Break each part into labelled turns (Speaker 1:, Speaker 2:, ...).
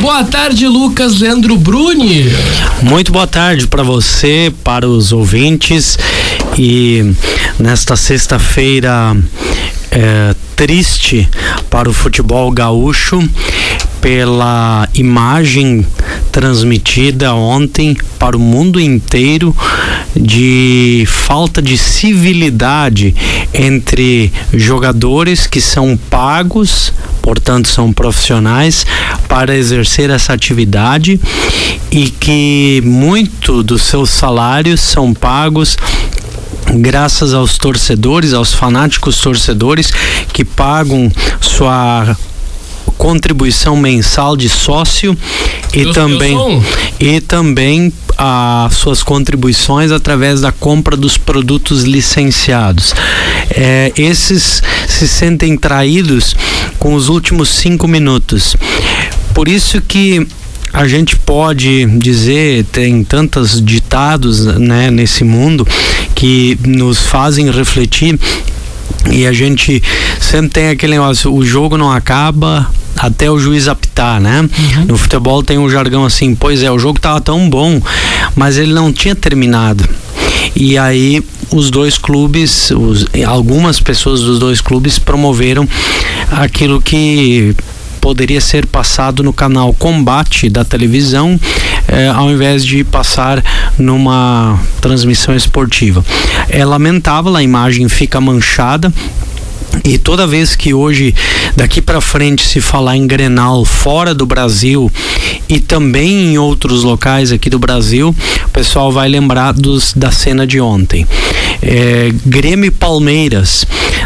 Speaker 1: Boa tarde, Lucas Leandro Bruni.
Speaker 2: Muito boa tarde para você, para os ouvintes. E nesta sexta-feira é, triste para o futebol gaúcho pela imagem transmitida ontem para o mundo inteiro de falta de civilidade entre jogadores que são pagos, portanto são profissionais para exercer essa atividade e que muito dos seus salários são pagos graças aos torcedores, aos fanáticos torcedores que pagam sua contribuição mensal de sócio e
Speaker 1: Eu-
Speaker 2: também
Speaker 1: eu
Speaker 2: e também as suas contribuições através da compra dos produtos licenciados. É, esses se sentem traídos com os últimos cinco minutos. Por isso que a gente pode dizer, tem tantos ditados né, nesse mundo que nos fazem refletir e a gente sempre tem aquele negócio, o jogo não acaba até o juiz apitar, né? No futebol tem um jargão assim, pois é, o jogo tava tão bom, mas ele não tinha terminado. E aí os dois clubes, os- algumas pessoas dos dois clubes promoveram aquilo que poderia ser passado no canal Combate da televisão, eh, ao invés de passar numa transmissão esportiva. É lamentável, a imagem fica manchada. E toda vez que hoje, daqui para frente, se falar em Grenal fora do Brasil e também em outros locais aqui do Brasil, o pessoal vai lembrar dos, da cena de ontem. É, Grêmio e Palmeiras,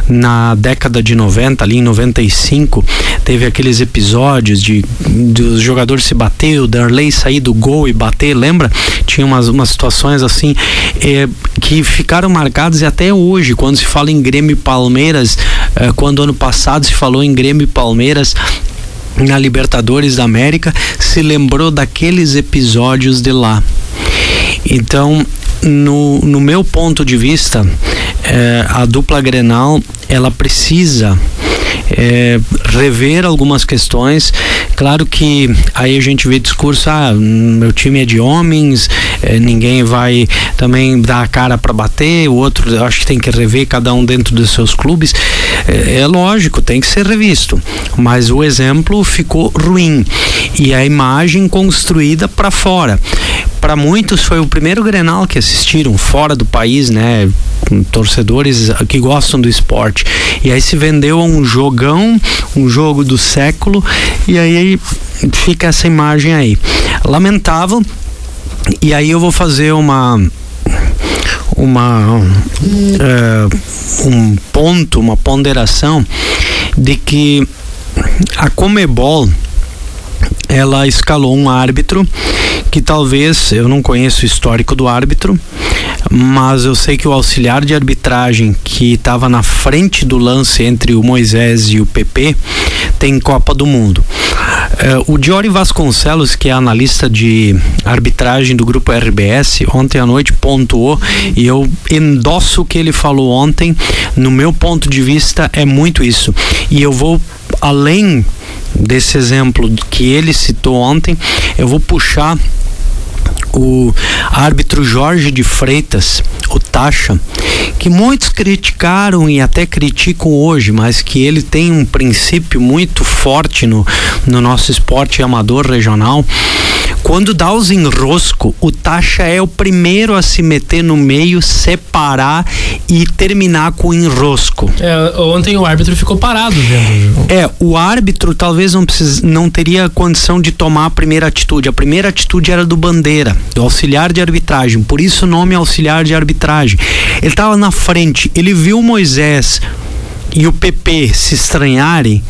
Speaker 2: na década de 90, ali em 95, teve aqueles episódios de dos jogadores se bater, o Darley sair do gol e bater, lembra? Tinha umas, umas situações assim é, que ficaram marcadas e até hoje, quando se fala em Grêmio e Palmeiras, é, quando ano passado se falou em Grêmio e Palmeiras na Libertadores da América, se lembrou daqueles episódios de lá. Então, no, no meu ponto de vista, eh, a dupla Grenal ela precisa eh, rever algumas questões. Claro que aí a gente vê discurso, ah, meu time é de homens, eh, ninguém vai também dar a cara para bater, o outro acho que tem que rever cada um dentro dos seus clubes. Eh, é lógico, tem que ser revisto, mas o exemplo ficou ruim e a imagem construída para fora. Para muitos foi o primeiro Grenal que assistiram fora do país, né? Torcedores que gostam do esporte. E aí se vendeu um jogão, um jogo do século, e aí fica essa imagem aí. Lamentável. E aí eu vou fazer uma uma eh, um ponto, uma ponderação de que a Comebol ela escalou um árbitro que talvez eu não conheço o histórico do árbitro, mas eu sei que o auxiliar de arbitragem que estava na frente do lance entre o Moisés e o PP tem Copa do Mundo. Eh, o Diori Vasconcelos, que é analista de arbitragem do grupo RBS, ontem à noite pontuou e eu endosso o que ele falou ontem. No meu ponto de vista, é muito isso. E eu vou além desse exemplo que ele citou ontem, eu vou puxar o árbitro Jorge de Freitas, o Taxa, que muitos criticaram e até criticam hoje, mas que ele tem um princípio muito forte no, no nosso esporte amador regional. Quando dá os enrosco, o Taxa é o primeiro a se meter no meio, separar e terminar com o enrosco.
Speaker 1: É, ontem o árbitro ficou parado vendo.
Speaker 2: É, o árbitro talvez não, precis, não teria condição de tomar a primeira atitude. A primeira atitude era do Bandeira, do auxiliar de arbitragem. Por isso o nome auxiliar de arbitragem. Ele estava na frente, ele viu o Moisés e o PP se estranharem.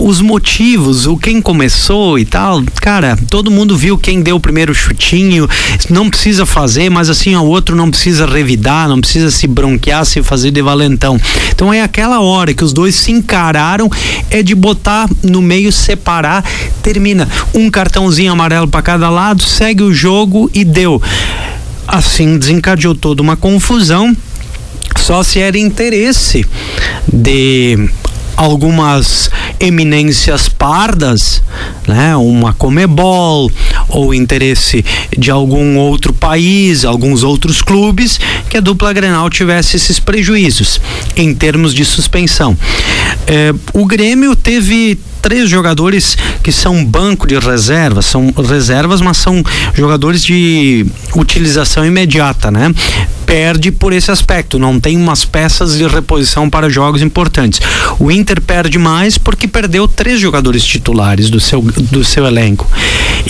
Speaker 2: Os motivos, o quem começou e tal, cara, todo mundo viu quem deu o primeiro chutinho, não precisa fazer, mas assim o outro não precisa revidar, não precisa se bronquear, se fazer de valentão. Então é aquela hora que os dois se encararam, é de botar no meio, separar, termina um cartãozinho amarelo para cada lado, segue o jogo e deu. Assim desencadeou toda uma confusão só se era interesse de algumas eminências pardas, né, uma Comebol ou interesse de algum outro país, alguns outros clubes, que a dupla Grenal tivesse esses prejuízos em termos de suspensão. É, o Grêmio teve três jogadores que são banco de reservas, são reservas, mas são jogadores de utilização imediata, né? Perde por esse aspecto, não tem umas peças de reposição para jogos importantes. O Inter perde mais porque perdeu três jogadores titulares do seu, do seu elenco.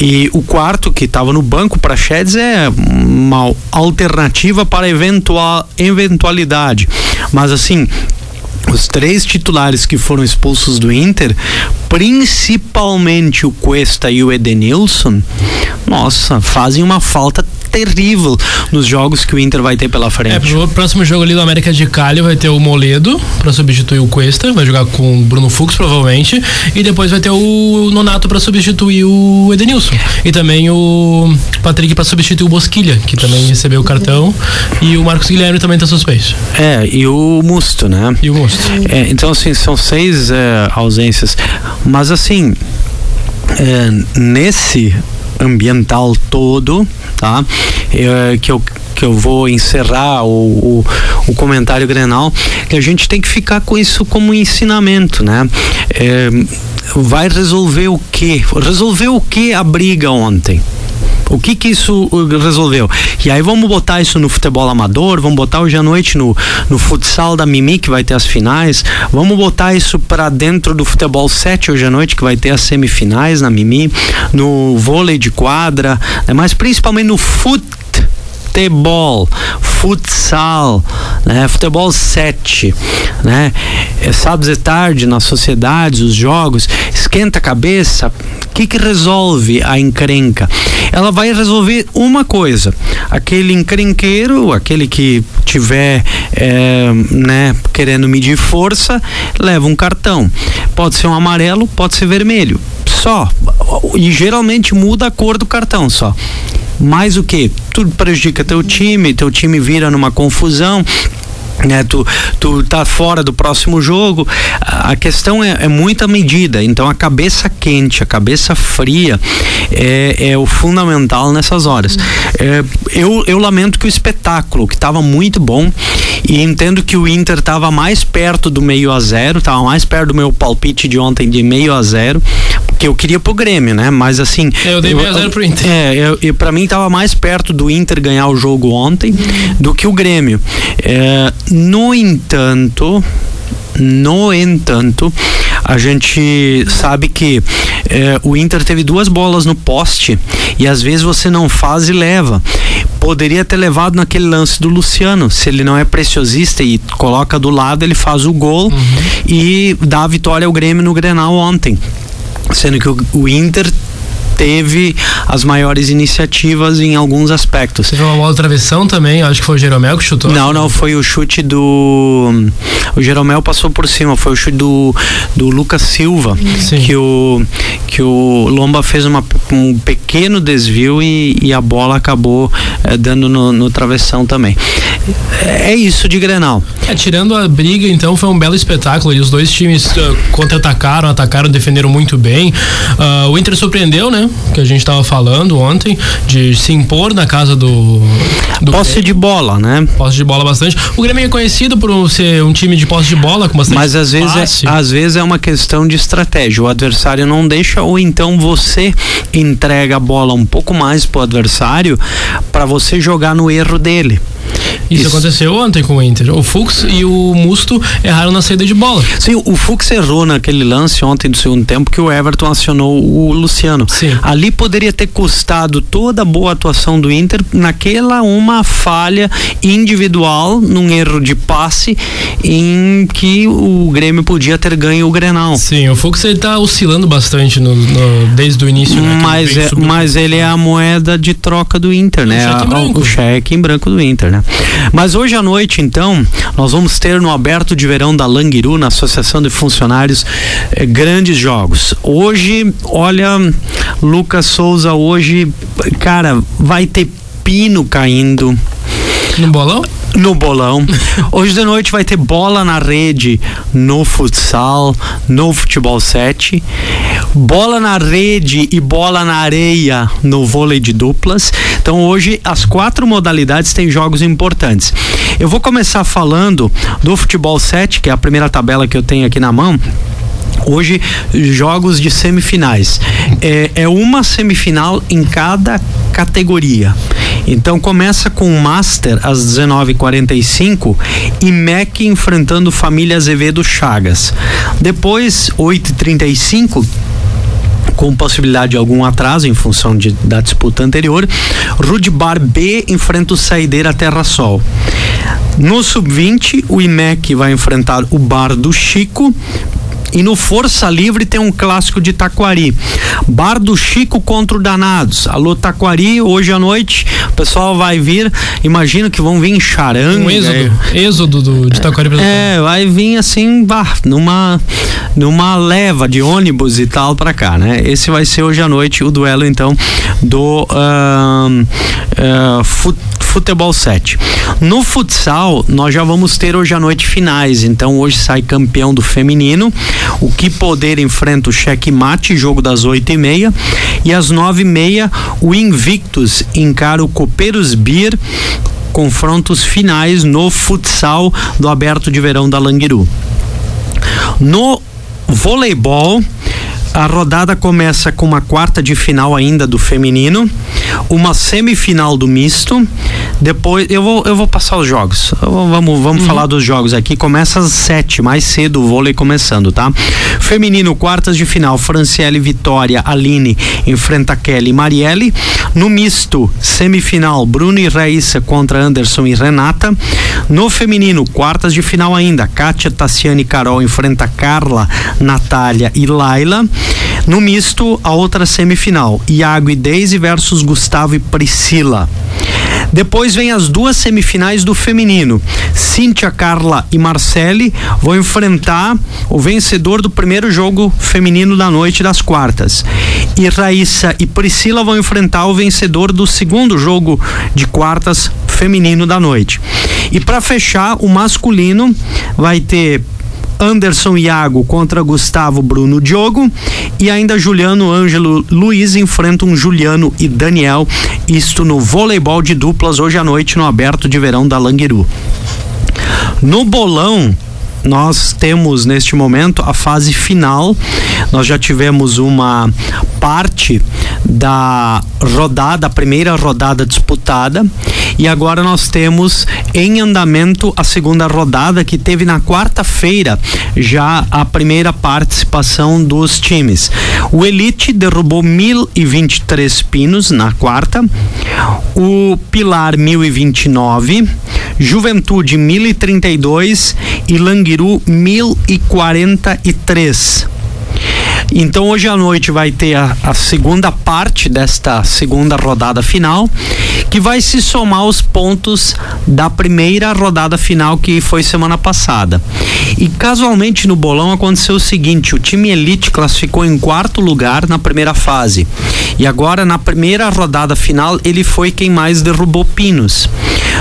Speaker 2: E o quarto, que estava no banco para Sheds, é uma alternativa para eventual, eventualidade. Mas assim, os três titulares que foram expulsos do Inter, principalmente o Cuesta e o Edenilson, nossa, fazem uma falta terrível nos jogos que o Inter vai ter pela frente.
Speaker 1: É, o próximo jogo ali do América de Cali vai ter o Moledo para substituir o Cuesta, vai jogar com o Bruno Fux provavelmente, e depois vai ter o Nonato para substituir o Edenilson. E também o Patrick para substituir o Bosquilha, que também recebeu o cartão, e o Marcos Guilherme também está suspenso.
Speaker 2: É, e o Musto, né?
Speaker 1: E o Musto.
Speaker 2: É, então, assim, são seis é, ausências. Mas, assim, é, nesse ambiental todo, tá? É, que eu que eu vou encerrar o, o, o, comentário Grenal, que a gente tem que ficar com isso como ensinamento, né? É, vai resolver o que? Resolver o que a briga ontem? O que que isso uh, resolveu? E aí vamos botar isso no futebol amador, vamos botar hoje à noite no, no futsal da Mimi, que vai ter as finais, vamos botar isso para dentro do futebol 7 hoje à noite, que vai ter as semifinais na Mimi, no vôlei de quadra, né? mas principalmente no futebol futebol, futsal, né? Futebol 7, né? É sábados e tarde nas sociedades, os jogos, esquenta a cabeça. Que que resolve a encrenca? Ela vai resolver uma coisa. Aquele encrenqueiro, aquele que tiver, é, né, querendo medir força, leva um cartão. Pode ser um amarelo, pode ser vermelho. Só. E geralmente muda a cor do cartão só. Mais o que? Tudo prejudica teu time, teu time vira numa confusão né, tu, tu tá fora do próximo jogo. A questão é, é muita medida. Então a cabeça quente, a cabeça fria é, é o fundamental nessas horas. É, eu, eu lamento que o espetáculo, que estava muito bom, e entendo que o Inter estava mais perto do meio a zero, estava mais perto do meu palpite de ontem de meio a zero, porque eu queria pro Grêmio, né? Mas assim.
Speaker 1: É, eu dei meio a zero pro Inter.
Speaker 2: É, eu, eu, pra mim estava mais perto do Inter ganhar o jogo ontem do que o Grêmio. É, no entanto, no entanto, a gente sabe que eh, o Inter teve duas bolas no poste e às vezes você não faz e leva. Poderia ter levado naquele lance do Luciano, se ele não é preciosista e coloca do lado, ele faz o gol uhum. e dá a vitória ao Grêmio no Grenal ontem. Sendo que o, o Inter teve as maiores iniciativas em alguns aspectos.
Speaker 1: Teve uma bola travessão também, acho que foi o Jeromel que chutou.
Speaker 2: Não, não, foi o chute do. O Jeromel passou por cima, foi o chute do, do Lucas Silva, Sim. que o, que o Lomba fez uma, um pequeno desvio e, e a bola acabou é, dando no, no, travessão também. É isso de Grenal.
Speaker 1: É, tirando a briga, então, foi um belo espetáculo. E os dois times uh, contra-atacaram, atacaram, defenderam muito bem. Uh, o Inter surpreendeu, né? Que a gente estava falando ontem, de se impor na casa do. do
Speaker 2: posse Grêmio. de bola, né?
Speaker 1: Posse de bola bastante. O Grêmio é conhecido por ser um time de posse de bola com bastante
Speaker 2: Mas às vezes, é, às vezes é uma questão de estratégia. O adversário não deixa, ou então você entrega a bola um pouco mais pro adversário para você jogar no erro dele.
Speaker 1: Isso, Isso, aconteceu ontem com o Inter. O Fux e o Musto erraram na saída de bola.
Speaker 2: Sim, o Fux errou naquele lance ontem do segundo tempo que o Everton acionou o Luciano.
Speaker 1: Sim.
Speaker 2: Ali poderia ter custado toda a boa atuação do Inter naquela uma falha individual, num erro de passe, em que o Grêmio podia ter ganho o Grenal.
Speaker 1: Sim, o Fux ele tá oscilando bastante no, no desde o início, né?
Speaker 2: Mas, é, mas ele é a moeda de troca do Inter, né? O cheque, o cheque em branco do Inter, né? Mas hoje à noite, então, nós vamos ter no aberto de verão da Languiru, na Associação de Funcionários, eh, grandes jogos. Hoje, olha, Lucas Souza, hoje, cara, vai ter pino caindo.
Speaker 1: No bolão?
Speaker 2: no bolão. Hoje de noite vai ter bola na rede no futsal, no futebol 7, bola na rede e bola na areia no vôlei de duplas. Então hoje as quatro modalidades têm jogos importantes. Eu vou começar falando do futebol 7, que é a primeira tabela que eu tenho aqui na mão. Hoje, jogos de semifinais. É, é uma semifinal em cada categoria. Então começa com o Master às 19h45 e MEC enfrentando Família Azevedo Chagas. Depois, 8h35 com possibilidade de algum atraso em função de, da disputa anterior. Rudbar B enfrenta o Saideira Terra Sol. No sub-20, o IMEC vai enfrentar o Bar do Chico e no Força Livre tem um clássico de Taquari. Bar do Chico contra o Danados. Alô, Taquari, hoje à noite o pessoal vai vir. Imagino que vão vir em charanga.
Speaker 1: Um êxodo. É, êxodo do, de Taquari
Speaker 2: pra É, vai vir assim, bah, numa, numa leva de ônibus e tal pra cá, né? Esse vai ser hoje à noite o duelo, então, do uh, uh, futebol 7. No futsal, nós já vamos ter hoje à noite finais. Então, hoje sai campeão do feminino. O que poder enfrenta o checkmate, jogo das oito e meia. E às nove e meia, o Invictus encara o Copeiros Beer confrontos finais no futsal do Aberto de Verão da Languiru. No voleibol, a rodada começa com uma quarta de final ainda do feminino, uma semifinal do misto. Depois eu vou, eu vou passar os jogos. Vamos, vamos uhum. falar dos jogos aqui. Começa às sete, mais cedo o vôlei começando, tá? Feminino, quartas de final, Franciele Vitória, Aline enfrenta Kelly e Marielle. No misto, semifinal, Bruno e Raíssa contra Anderson e Renata. No feminino, quartas de final ainda, Kátia, Tassiane e Carol enfrenta Carla, Natália e Laila. No misto, a outra semifinal, Iago e Deise versus Gustavo e Priscila. Depois vem as duas semifinais do feminino. Cíntia, Carla e Marcele vão enfrentar o vencedor do primeiro jogo feminino da noite das quartas. E Raíssa e Priscila vão enfrentar o vencedor do segundo jogo de quartas feminino da noite. E para fechar, o masculino vai ter Anderson Iago contra Gustavo Bruno Diogo e ainda Juliano Ângelo Luiz enfrentam Juliano e Daniel, isto no voleibol de duplas hoje à noite no aberto de verão da Languiru. No bolão, nós temos neste momento a fase final. Nós já tivemos uma parte da rodada, a primeira rodada disputada, e agora nós temos em andamento a segunda rodada que teve na quarta-feira já a primeira participação dos times. O Elite derrubou 1023 pinos na quarta, o Pilar 1029, Juventude 1032 e Languiru 1043. Então hoje à noite vai ter a, a, segunda parte desta segunda rodada final, que vai se somar aos pontos da primeira rodada final que foi semana passada. E casualmente no bolão aconteceu o seguinte: o time Elite classificou em quarto lugar na primeira fase. E agora na primeira rodada final ele foi quem mais derrubou pinos.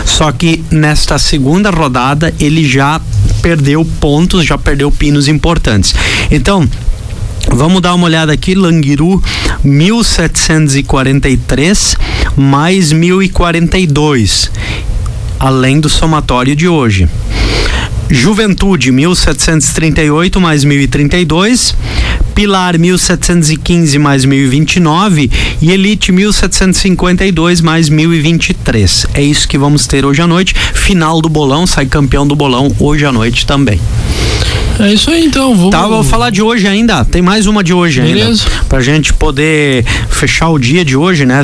Speaker 2: Só que nesta segunda rodada ele já perdeu pontos, já perdeu pinos importantes. Então, Vamos dar uma olhada aqui, Languiru 1743 mais 1042, além do somatório de hoje. Juventude 1738 mais 1032, Pilar 1715 mais 1029 e Elite 1752 mais 1023. É isso que vamos ter hoje à noite. Final do bolão, sai campeão do bolão hoje à noite também.
Speaker 1: É isso aí então. Vou...
Speaker 2: Tá, vou falar de hoje ainda. Tem mais uma de hoje
Speaker 1: Beleza.
Speaker 2: ainda. Pra gente poder fechar o dia de hoje, né?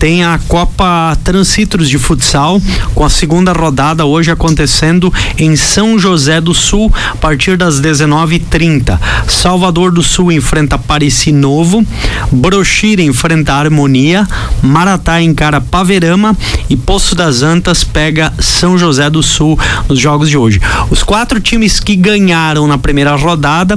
Speaker 2: Tem a Copa Transitros de Futsal, com a segunda rodada hoje acontecendo em São José do Sul, a partir das 19h30. Salvador do Sul enfrenta Pareci Novo, Brochira enfrenta Harmonia, Maratá encara Paverama e Poço das Antas pega São José do Sul nos jogos de hoje. Os quatro times que ganharam na primeira rodada,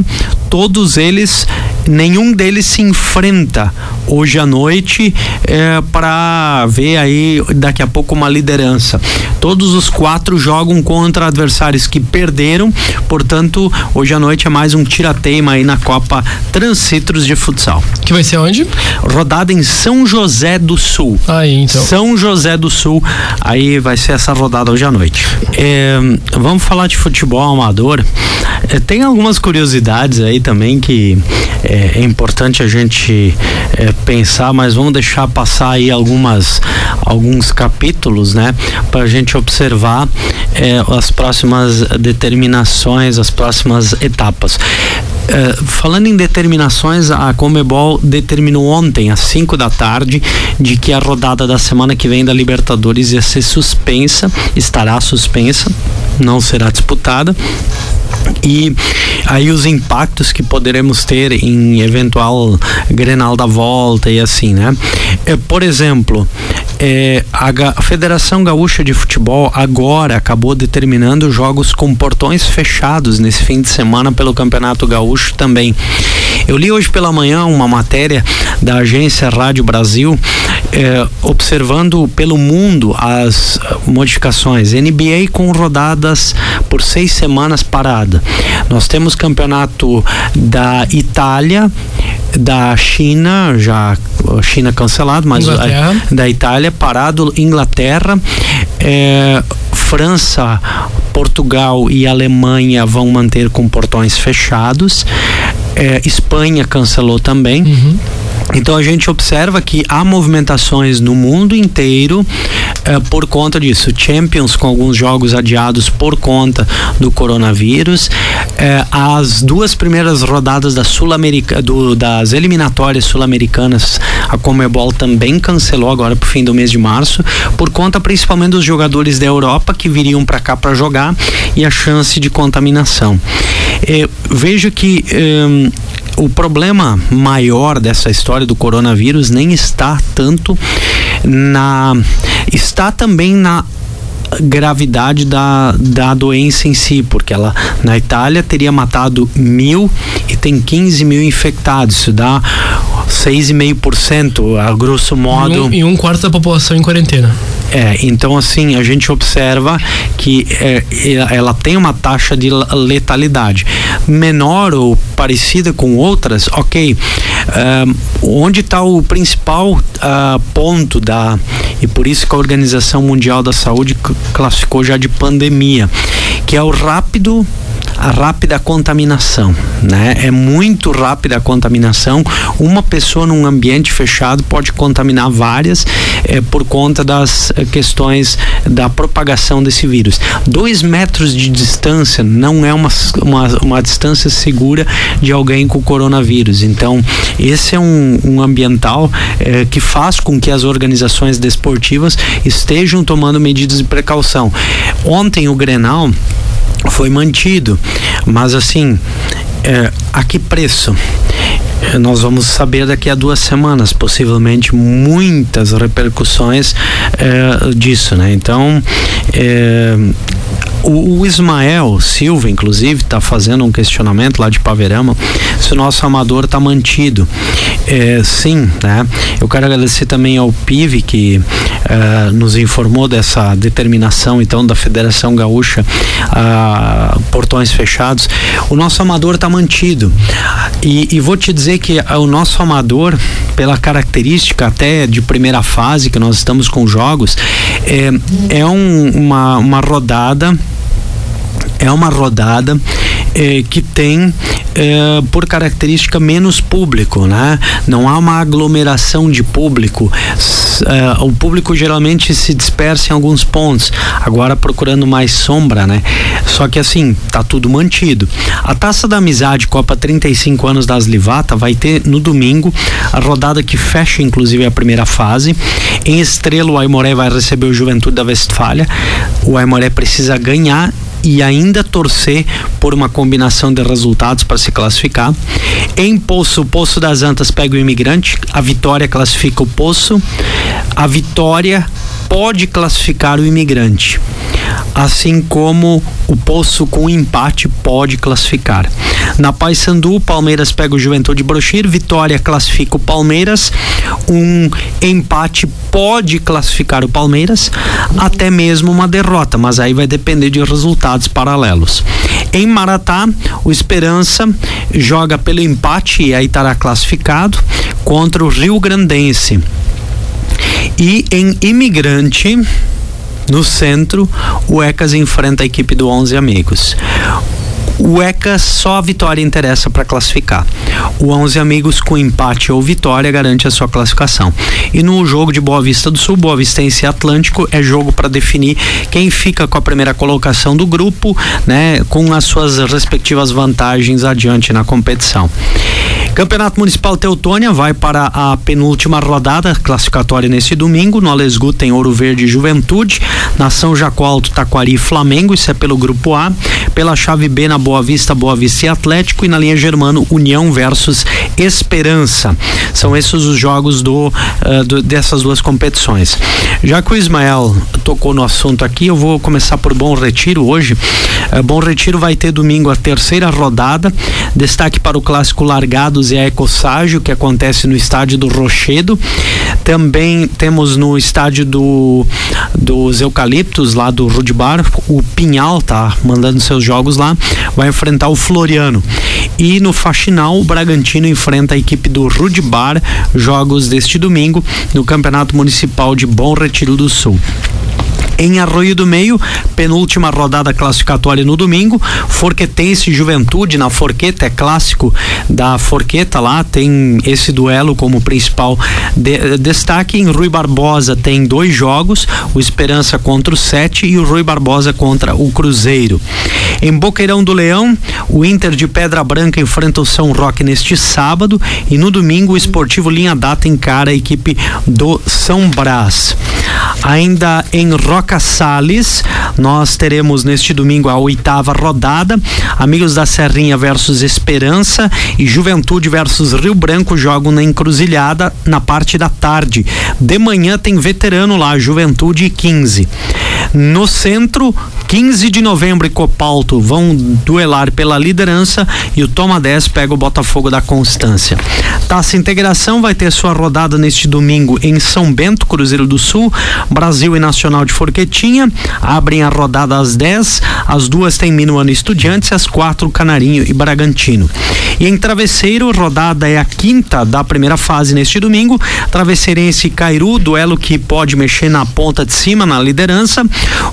Speaker 2: todos eles, nenhum deles se enfrenta hoje à noite é, para ver aí daqui a pouco uma liderança. Todos os quatro jogam contra adversários que perderam, portanto, hoje à noite é mais um tirateima aí na Copa Transitros de Futsal.
Speaker 1: Que vai ser onde?
Speaker 2: Rodada em São José do Sul.
Speaker 1: Aí, então.
Speaker 2: São José do Sul, aí vai ser essa rodada hoje à noite. É, vamos falar de futebol amador. É, tem algumas curiosidades aí também que é, é importante a gente é, pensar, mas vamos deixar passar aí algumas alguns capítulos, né, para a gente observar é, as próximas determinações, as próximas etapas. É, falando em determinações, a Comebol determinou ontem, às 5 da tarde, de que a rodada da semana que vem da Libertadores ia ser suspensa, estará suspensa, não será disputada e aí os impactos que poderemos ter em eventual Grenal da volta e assim, né? É, por exemplo, é, a, Federação Gaúcha de Futebol agora acabou determinando jogos com portões fechados nesse fim de semana pelo Campeonato Gaúcho também. Eu li hoje pela manhã uma matéria da agência Rádio Brasil é, observando pelo mundo as modificações. NBA com rodadas por seis semanas parada. Nós temos campeonato da Itália, da China, já China cancelado, mas a, da Itália parado, Inglaterra, França, Portugal e Alemanha vão manter com portões fechados. É, Espanha cancelou também. Uhum. Então a gente observa que há movimentações no mundo inteiro eh, por conta disso. Champions com alguns jogos adiados por conta do coronavírus. Eh, as duas primeiras rodadas da Sul do, das eliminatórias sul-americanas, a Comebol também cancelou agora para o fim do mês de março, por conta principalmente dos jogadores da Europa que viriam para cá para jogar e a chance de contaminação. Eh, vejo que o problema maior dessa história do coronavírus nem está tanto na. está também na gravidade da, da doença em si, porque ela na Itália teria matado mil e tem 15 mil infectados. Isso dá 6,5%, a grosso modo. E
Speaker 1: um, e um quarto da população em quarentena.
Speaker 2: É, então assim, a gente observa que é, ela tem uma taxa de letalidade menor ou parecida com outras, ok. onde está o principal uh, ponto da. E por isso que a Organização Mundial da Saúde classificou já de pandemia, que é o rápido a rápida contaminação, né? É muito rápida a contaminação. Uma pessoa num ambiente fechado pode contaminar várias é, por conta das eh, questões da propagação desse vírus. Dois metros de distância não é uma, uma, uma distância segura de alguém com coronavírus. Então, esse é um, um ambiental é, que faz com que as organizações desportivas estejam tomando medidas de precaução. Ontem o Grenal foi mantido. Mas assim, é, a que preço? É, nós vamos saber daqui a duas semanas, possivelmente muitas repercussões é, disso, né? Então, é, o, o, Ismael Silva, inclusive, está fazendo um questionamento lá de Paverama se o nosso amador está mantido. É, sim, né? Eu quero agradecer também ao PIV que é, nos informou dessa determinação então da Federação Gaúcha a portões fechados. O nosso amador está mantido e, e, vou te dizer que o nosso amador, pela característica até de primeira fase que nós estamos com jogos, é, é um, uma, uma rodada é uma rodada eh, que tem eh, por característica menos público, né? Não há uma aglomeração de público. Eh, o público geralmente se dispersa em alguns pontos. Agora procurando mais sombra, né? Só que assim, tá tudo mantido. A Taça da Amizade Copa 35 anos das Livata vai ter no domingo a rodada que fecha inclusive a primeira fase. Em Estrela o Aimoré vai receber o Juventude da Westfália. O Aimoré precisa ganhar e ainda torcer por uma combinação de resultados para se classificar. Em Poço, o Poço das Antas pega o imigrante, a vitória classifica o Poço, a vitória pode classificar o imigrante assim como o Poço com empate pode classificar. Na Paysandu, Palmeiras pega o Juventude Brochir, Vitória classifica o Palmeiras, um empate pode classificar o Palmeiras, até mesmo uma derrota, mas aí vai depender de resultados paralelos. Em Maratá, o Esperança joga pelo empate e aí estará classificado contra o Rio Grandense. E em Imigrante, no centro, o ECAS enfrenta a equipe do 11 Amigos. O ECA só a vitória interessa para classificar. O 11 Amigos com empate ou vitória garante a sua classificação. E no jogo de Boa Vista do Sul, Boa Vistense e Atlântico é jogo para definir quem fica com a primeira colocação do grupo, né, com as suas respectivas vantagens adiante na competição. Campeonato Municipal Teutônia vai para a penúltima rodada classificatória nesse domingo. No Alesgu tem Ouro Verde e Juventude. Na São Jacó Alto Taquari e Flamengo. Isso é pelo grupo A. Pela chave B na Boa Vista, Boa Vista e Atlético. E na linha Germano, União versus Esperança. São esses os jogos do, uh, do dessas duas competições. Já que o Ismael tocou no assunto aqui, eu vou começar por Bom Retiro hoje. Uh, Bom Retiro vai ter domingo a terceira rodada. Destaque para o clássico Largados e a Ecoságio, que acontece no estádio do Rochedo. Também temos no estádio do dos Eucaliptos, lá do Rudibar, o Pinhal tá mandando seus jogos lá, vai enfrentar o Floriano. E no Faxinal, o Bragantino enfrenta a equipe do Rudibar, jogos deste domingo no Campeonato Municipal de Bom Retiro do Sul. Em Arroio do Meio, penúltima rodada classificatória no domingo, Forquetense Juventude na Forqueta, é clássico da Forqueta lá, tem esse duelo como principal de, destaque. Em Rui Barbosa tem dois jogos, o Esperança contra o Sete e o Rui Barbosa contra o Cruzeiro. Em Boqueirão do Leão, o Inter de Pedra Branca enfrenta o São Roque neste sábado e no domingo o Esportivo Linha Data encara a equipe do São Brás. Ainda em Roca Salles, nós teremos neste domingo a oitava rodada. Amigos da Serrinha versus Esperança e Juventude versus Rio Branco jogam na encruzilhada na parte da tarde. De manhã tem veterano lá, Juventude 15. No centro, 15 de novembro e Copalto vão duelar pela liderança e o Toma 10 pega o Botafogo da Constância. Taça Integração vai ter sua rodada neste domingo em São Bento, Cruzeiro do Sul, Brasil e Nacional de Forquetinha. Abrem a rodada às 10, as duas tem Minuano Estudiantes, às quatro Canarinho e Bragantino. E em Travesseiro, rodada é a quinta da primeira fase neste domingo. Travesseirense Cairu, duelo que pode mexer na ponta de cima, na liderança.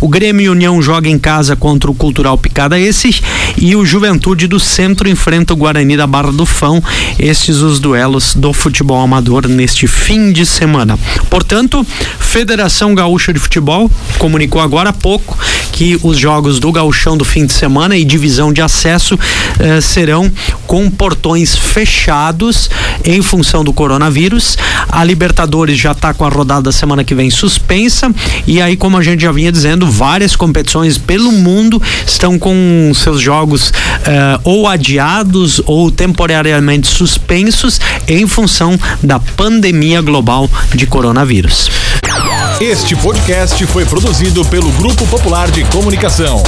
Speaker 2: O Grêmio União joga em casa contra o Cultural Picada esses e o Juventude do Centro enfrenta o Guarani da Barra do Fão. Esses os duelos do futebol amador neste fim de semana. Portanto, Federação Gaúcha de Futebol comunicou agora há pouco que os jogos do Gauchão do fim de semana e divisão de acesso eh, serão com portões fechados em função do coronavírus. A Libertadores já está com a rodada da semana que vem suspensa e aí, como a gente já vinha dizendo, várias competições pelo mundo estão com seus jogos eh, ou adiados ou temporariamente suspensos em função da pandemia global de coronavírus.
Speaker 3: Este podcast foi produzido pelo Grupo Popular de Comunicação.